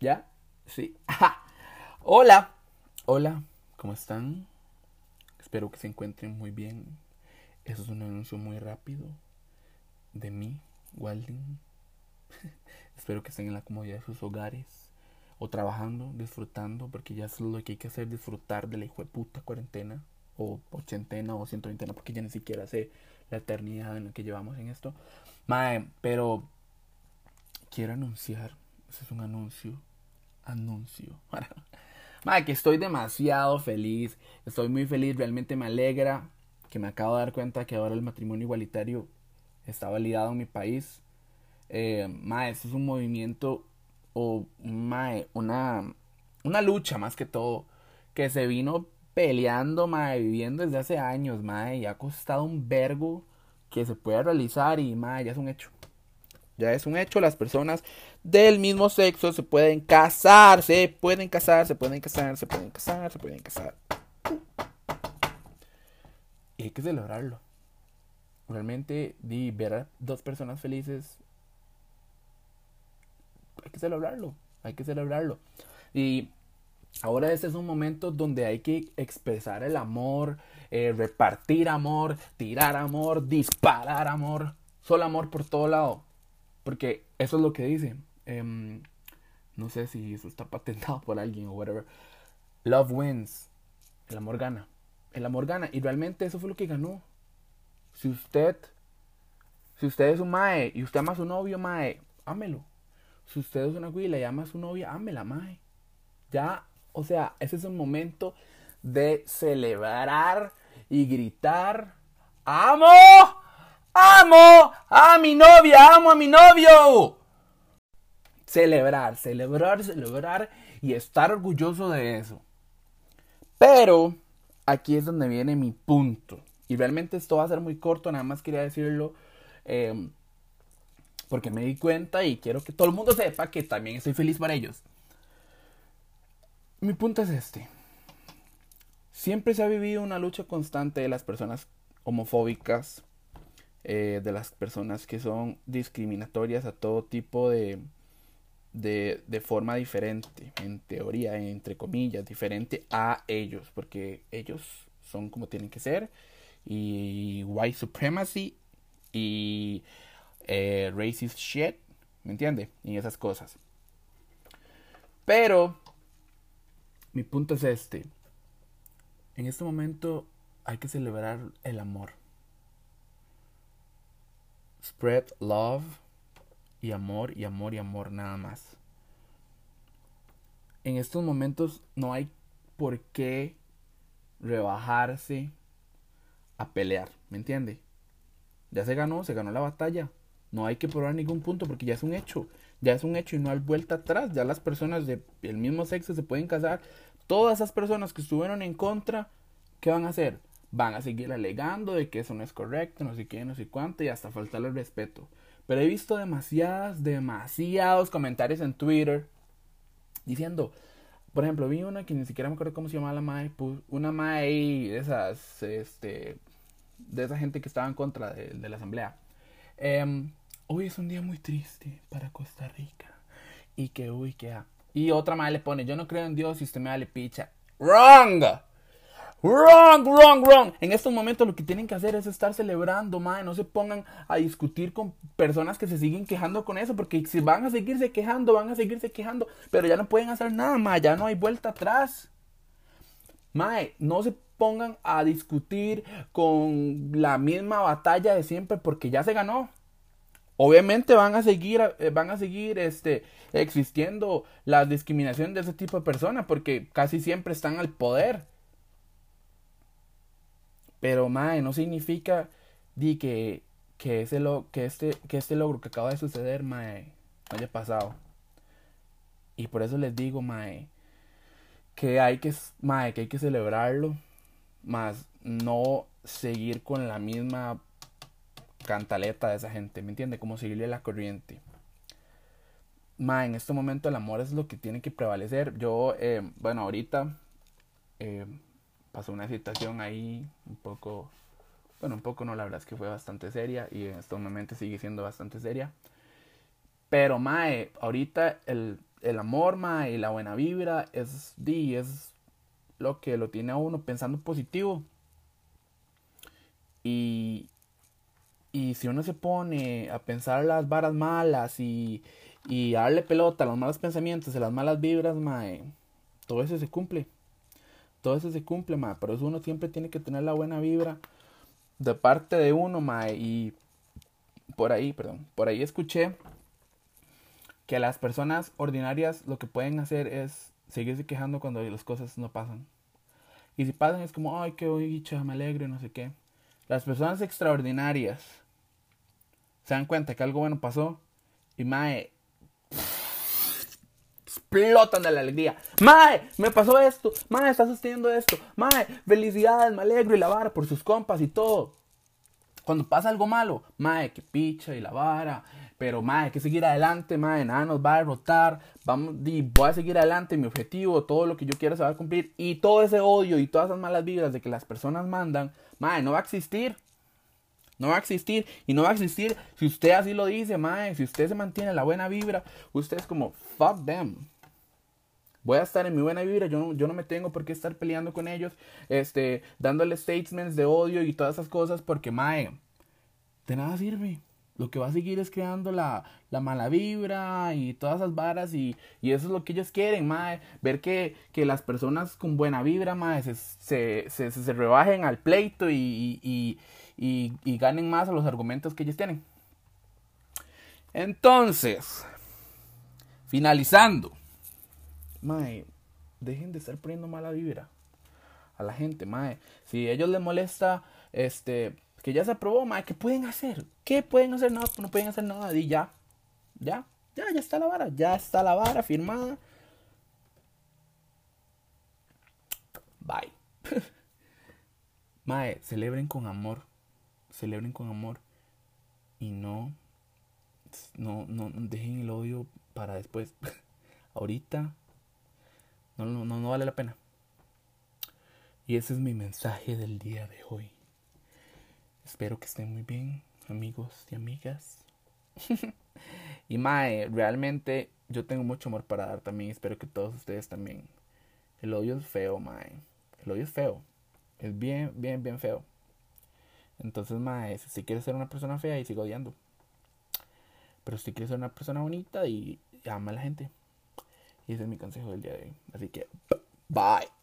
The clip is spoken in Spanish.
¿Ya? Sí. Hola. Hola. ¿Cómo están? Espero que se encuentren muy bien. Eso es un anuncio muy rápido de mí, Walding. Espero que estén en la comodidad de sus hogares o trabajando, disfrutando, porque ya es lo que hay que hacer, disfrutar de la hijo de puta cuarentena o ochentena o ciento veintena, porque ya ni siquiera sé la eternidad en la que llevamos en esto. Mae, pero quiero anunciar, ese es un anuncio anuncio. Madre, que estoy demasiado feliz. Estoy muy feliz. Realmente me alegra que me acabo de dar cuenta que ahora el matrimonio igualitario está validado en mi país. Eh, madre, esto es un movimiento o madre, una, una lucha más que todo que se vino peleando, madre, viviendo desde hace años, madre, y ha costado un vergo que se pueda realizar y madre, ya es un hecho. Ya es un hecho, las personas del mismo sexo se pueden casar, se pueden casar, se pueden casar, se pueden casar, se pueden casar. Y hay que celebrarlo. Realmente, ver a dos personas felices, hay que celebrarlo, hay que celebrarlo. Y ahora este es un momento donde hay que expresar el amor, eh, repartir amor, tirar amor, disparar amor, solo amor por todo lado. Porque eso es lo que dice. Em, no sé si eso está patentado por alguien o whatever. Love wins. El amor gana. El amor gana. Y realmente eso fue lo que ganó. Si usted, si usted es un mae y usted ama a su novio, mae, ámelo. Si usted es una güila y ama a su novia, ámela, mae. Ya, o sea, ese es un momento de celebrar y gritar. ¡Amo! ¡Amo a mi novia! ¡Amo a mi novio! Celebrar, celebrar, celebrar y estar orgulloso de eso. Pero aquí es donde viene mi punto. Y realmente esto va a ser muy corto, nada más quería decirlo. Eh, porque me di cuenta y quiero que todo el mundo sepa que también estoy feliz para ellos. Mi punto es este. Siempre se ha vivido una lucha constante de las personas homofóbicas, eh, de las personas que son discriminatorias a todo tipo de, de, forma diferente, en teoría, entre comillas, diferente a ellos, porque ellos son como tienen que ser, y white supremacy y eh, racist shit, ¿me entiende? Y esas cosas. Pero, mi punto es este. En este momento hay que celebrar el amor spread love y amor y amor y amor nada más. En estos momentos no hay por qué rebajarse a pelear, ¿me entiende? Ya se ganó, se ganó la batalla. No hay que probar ningún punto porque ya es un hecho. Ya es un hecho y no hay vuelta atrás. Ya las personas del mismo sexo se pueden casar. Todas esas personas que estuvieron en contra, ¿qué van a hacer? Van a seguir alegando de que eso no es correcto, no sé qué, no sé cuánto, y hasta faltarle el respeto. Pero he visto demasiadas, demasiados comentarios en Twitter diciendo, por ejemplo, vi una que ni siquiera me acuerdo cómo se llamaba la mae, una mae de esas, este, de esa gente que estaba en contra de, la asamblea. Em, hoy es un día muy triste para Costa Rica. Y que, uy, que... Y otra mae le pone, yo no creo en Dios y usted me da picha. Wrong! Wrong, wrong, wrong. En estos momentos lo que tienen que hacer es estar celebrando, mae. No se pongan a discutir con personas que se siguen quejando con eso. Porque si van a seguirse quejando, van a seguirse quejando. Pero ya no pueden hacer nada, mae. Ya no hay vuelta atrás. Mae, no se pongan a discutir con la misma batalla de siempre porque ya se ganó. Obviamente van a seguir, eh, van a seguir este, existiendo la discriminación de ese tipo de personas porque casi siempre están al poder. Pero, mae, no significa di que, que, ese lo, que, este, que este logro que acaba de suceder, mae, haya pasado. Y por eso les digo, mae, que hay que, que hay que celebrarlo, más no seguir con la misma cantaleta de esa gente, ¿me entiende? Como seguirle la corriente. Ma, en este momento el amor es lo que tiene que prevalecer. Yo, eh, bueno, ahorita eh, pasó una situación ahí un poco, bueno, un poco no, la verdad es que fue bastante seria y en estos momentos sigue siendo bastante seria. Pero Mae, ahorita el, el amor, mae, y la buena vibra es, di, es lo que lo tiene a uno pensando positivo. Y, y si uno se pone a pensar las varas malas y, y darle pelota a los malos pensamientos y las malas vibras, mae, todo eso se cumple. Todo eso se cumple, mae. Por eso uno siempre tiene que tener la buena vibra de parte de uno, mae. Y por ahí, perdón, por ahí escuché que las personas ordinarias lo que pueden hacer es seguirse quejando cuando las cosas no pasan. Y si pasan es como, ay, qué dicha, me alegro, no sé qué. Las personas extraordinarias se dan cuenta que algo bueno pasó y mae explotan de la alegría. Mae, me pasó esto. Mae, está sosteniendo esto. Mae, felicidades, me alegro y la vara por sus compas y todo. Cuando pasa algo malo, mae, que picha y la vara. Pero mae, hay que seguir adelante, mae, nada nos va a derrotar. Vamos, voy a seguir adelante, mi objetivo, todo lo que yo quiero se va a cumplir. Y todo ese odio y todas esas malas vidas de que las personas mandan, mae, no va a existir. No va a existir. Y no va a existir si usted así lo dice, mae. Si usted se mantiene la buena vibra, usted es como, fuck them. Voy a estar en mi buena vibra, yo no, yo no me tengo por qué estar peleando con ellos, este, dándole statements de odio y todas esas cosas, porque, mae, de nada sirve. Lo que va a seguir es creando la, la mala vibra y todas esas varas y, y, eso es lo que ellos quieren, mae. Ver que, que las personas con buena vibra, mae, se, se, se, rebajen al pleito y, y, y, y ganen más a los argumentos que ellos tienen. Entonces, finalizando, mae, dejen de estar poniendo mala vibra a la gente, mae. Si a ellos les molesta, este, que ya se aprobó, mae, ¿qué pueden hacer? ¿Qué pueden hacer? No, no pueden hacer nada. Y ya, ya, ya, ya está la vara, ya está la vara firmada. Bye. mae, celebren con amor celebren con amor y no, no, no dejen el odio para después. Ahorita no, no, no vale la pena. Y ese es mi mensaje del día de hoy. Espero que estén muy bien, amigos y amigas. y Mae, realmente yo tengo mucho amor para dar también. Espero que todos ustedes también. El odio es feo, Mae. El odio es feo. Es bien, bien, bien feo. Entonces, mae, si quieres ser una persona fea y sigo odiando. Pero si quieres ser una persona bonita y ama a la gente. Y ese es mi consejo del día de hoy. Así que, bye.